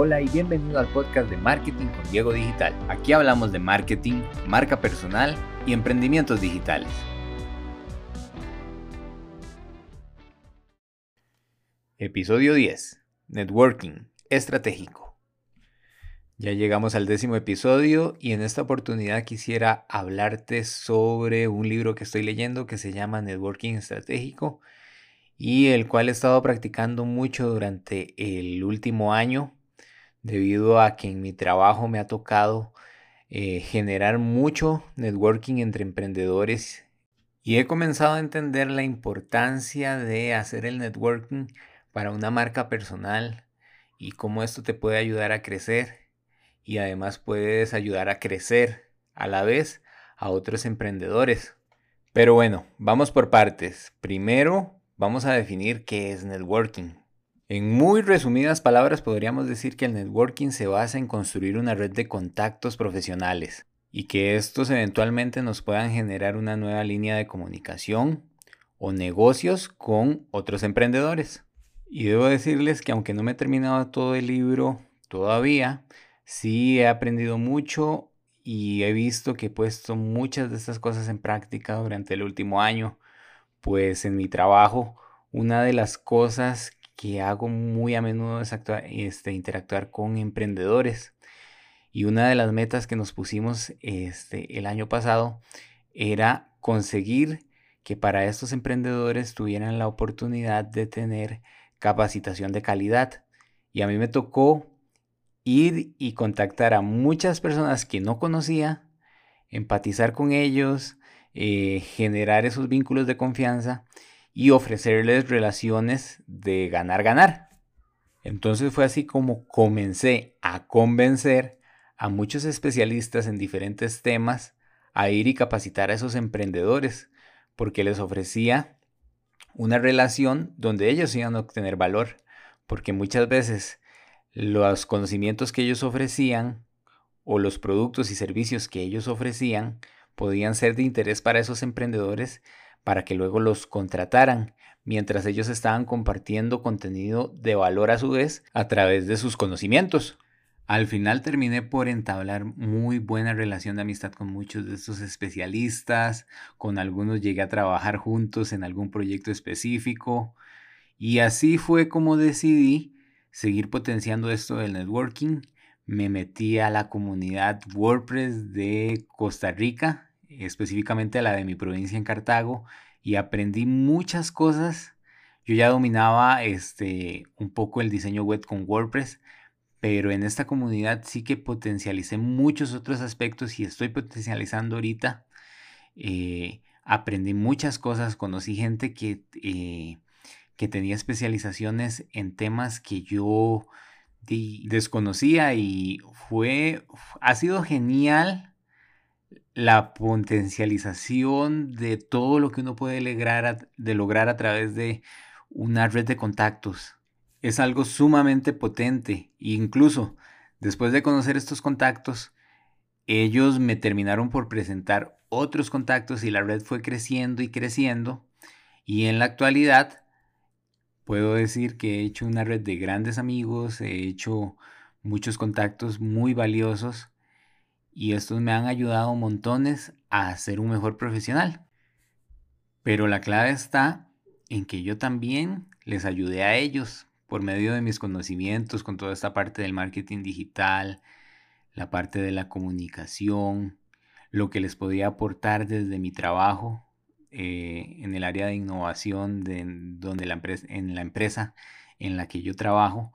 Hola y bienvenido al podcast de Marketing con Diego Digital. Aquí hablamos de marketing, marca personal y emprendimientos digitales. Episodio 10. Networking estratégico. Ya llegamos al décimo episodio y en esta oportunidad quisiera hablarte sobre un libro que estoy leyendo que se llama Networking Estratégico y el cual he estado practicando mucho durante el último año debido a que en mi trabajo me ha tocado eh, generar mucho networking entre emprendedores y he comenzado a entender la importancia de hacer el networking para una marca personal y cómo esto te puede ayudar a crecer y además puedes ayudar a crecer a la vez a otros emprendedores. Pero bueno, vamos por partes. Primero, vamos a definir qué es networking. En muy resumidas palabras podríamos decir que el networking se basa en construir una red de contactos profesionales y que estos eventualmente nos puedan generar una nueva línea de comunicación o negocios con otros emprendedores. Y debo decirles que aunque no me he terminado todo el libro todavía, sí he aprendido mucho y he visto que he puesto muchas de estas cosas en práctica durante el último año, pues en mi trabajo una de las cosas que hago muy a menudo es este, interactuar con emprendedores. Y una de las metas que nos pusimos este, el año pasado era conseguir que para estos emprendedores tuvieran la oportunidad de tener capacitación de calidad. Y a mí me tocó ir y contactar a muchas personas que no conocía, empatizar con ellos, eh, generar esos vínculos de confianza y ofrecerles relaciones de ganar-ganar. Entonces fue así como comencé a convencer a muchos especialistas en diferentes temas a ir y capacitar a esos emprendedores, porque les ofrecía una relación donde ellos iban a obtener valor, porque muchas veces los conocimientos que ellos ofrecían o los productos y servicios que ellos ofrecían podían ser de interés para esos emprendedores para que luego los contrataran, mientras ellos estaban compartiendo contenido de valor a su vez a través de sus conocimientos. Al final terminé por entablar muy buena relación de amistad con muchos de estos especialistas, con algunos llegué a trabajar juntos en algún proyecto específico y así fue como decidí seguir potenciando esto del networking. Me metí a la comunidad WordPress de Costa Rica, específicamente la de mi provincia en Cartago, y aprendí muchas cosas. Yo ya dominaba este, un poco el diseño web con WordPress, pero en esta comunidad sí que potencialicé muchos otros aspectos y estoy potencializando ahorita. Eh, aprendí muchas cosas, conocí gente que, eh, que tenía especializaciones en temas que yo desconocía y fue, ha sido genial la potencialización de todo lo que uno puede lograr de lograr a través de una red de contactos es algo sumamente potente. incluso después de conocer estos contactos, ellos me terminaron por presentar otros contactos y la red fue creciendo y creciendo. Y en la actualidad puedo decir que he hecho una red de grandes amigos, he hecho muchos contactos muy valiosos y estos me han ayudado montones a ser un mejor profesional. Pero la clave está en que yo también les ayudé a ellos por medio de mis conocimientos con toda esta parte del marketing digital, la parte de la comunicación, lo que les podía aportar desde mi trabajo eh, en el área de innovación de, donde la empresa, en la empresa en la que yo trabajo,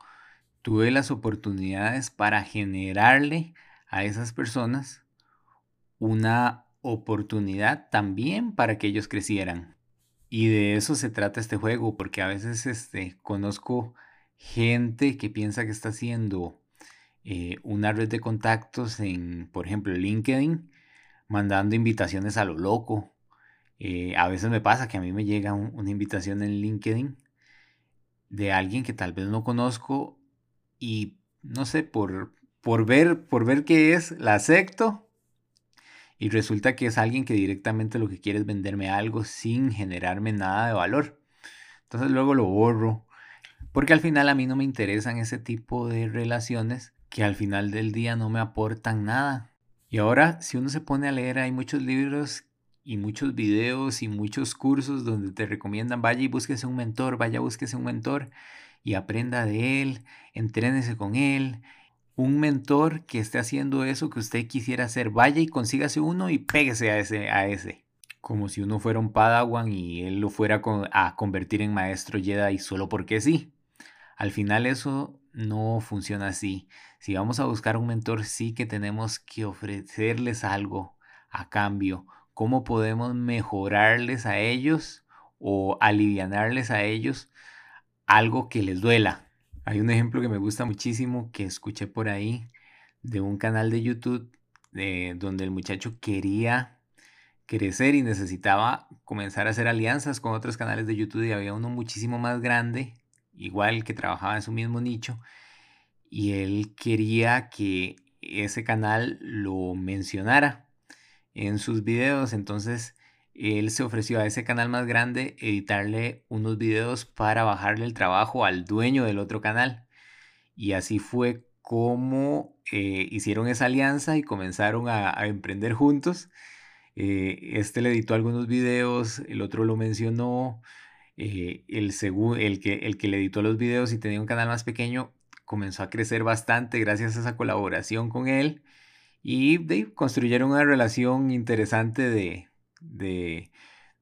tuve las oportunidades para generarle a esas personas una oportunidad también para que ellos crecieran. Y de eso se trata este juego, porque a veces este, conozco gente que piensa que está haciendo eh, una red de contactos en, por ejemplo, LinkedIn, mandando invitaciones a lo loco. Eh, a veces me pasa que a mí me llega una invitación en LinkedIn de alguien que tal vez no conozco y no sé, por, por, ver, por ver qué es, la acepto y resulta que es alguien que directamente lo que quiere es venderme algo sin generarme nada de valor. Entonces luego lo borro. Porque al final a mí no me interesan ese tipo de relaciones que al final del día no me aportan nada. Y ahora, si uno se pone a leer, hay muchos libros y muchos videos y muchos cursos donde te recomiendan vaya y búsquese un mentor, vaya búsquese un mentor y aprenda de él, entrénese con él. Un mentor que esté haciendo eso que usted quisiera hacer, vaya y consígase uno y péguese a ese, a ese. Como si uno fuera un padawan y él lo fuera a convertir en maestro Jedi solo porque sí. Al final eso no funciona así. Si vamos a buscar un mentor, sí que tenemos que ofrecerles algo a cambio. ¿Cómo podemos mejorarles a ellos o alivianarles a ellos algo que les duela? Hay un ejemplo que me gusta muchísimo que escuché por ahí de un canal de YouTube eh, donde el muchacho quería crecer y necesitaba comenzar a hacer alianzas con otros canales de YouTube y había uno muchísimo más grande igual que trabajaba en su mismo nicho, y él quería que ese canal lo mencionara en sus videos, entonces él se ofreció a ese canal más grande editarle unos videos para bajarle el trabajo al dueño del otro canal. Y así fue como eh, hicieron esa alianza y comenzaron a, emprender juntos. Eh, este le editó algunos videos, el otro lo mencionó, eh, el, el, que, el que le editó los videos y tenía un canal más pequeño comenzó a crecer bastante gracias a esa colaboración con él y construyeron una relación interesante de, de,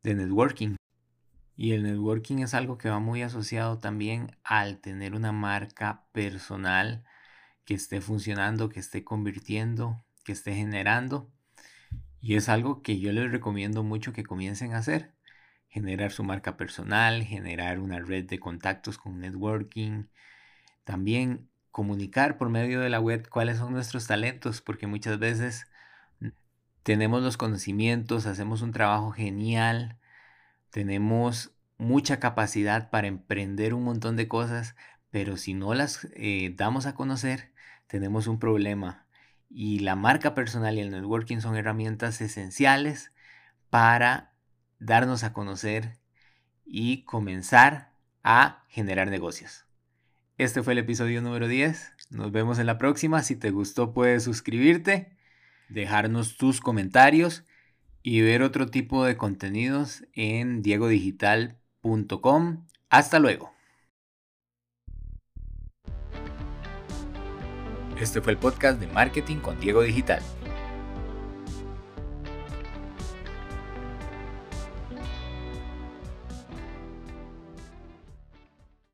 de networking. Y el networking es algo que va muy asociado también al tener una marca personal que esté funcionando, que esté convirtiendo, que esté generando. Y es algo que yo les recomiendo mucho que comiencen a hacer generar su marca personal, generar una red de contactos con networking, también comunicar por medio de la web cuáles son nuestros talentos, porque muchas veces tenemos los conocimientos, hacemos un trabajo genial, tenemos mucha capacidad para emprender un montón de cosas, pero si no las eh, damos a conocer, tenemos un problema. Y la marca personal y el networking son herramientas esenciales para darnos a conocer y comenzar a generar negocios. Este fue el episodio número 10. Nos vemos en la próxima. Si te gustó puedes suscribirte, dejarnos tus comentarios y ver otro tipo de contenidos en diegodigital.com. Hasta luego. Este fue el podcast de Marketing con Diego Digital.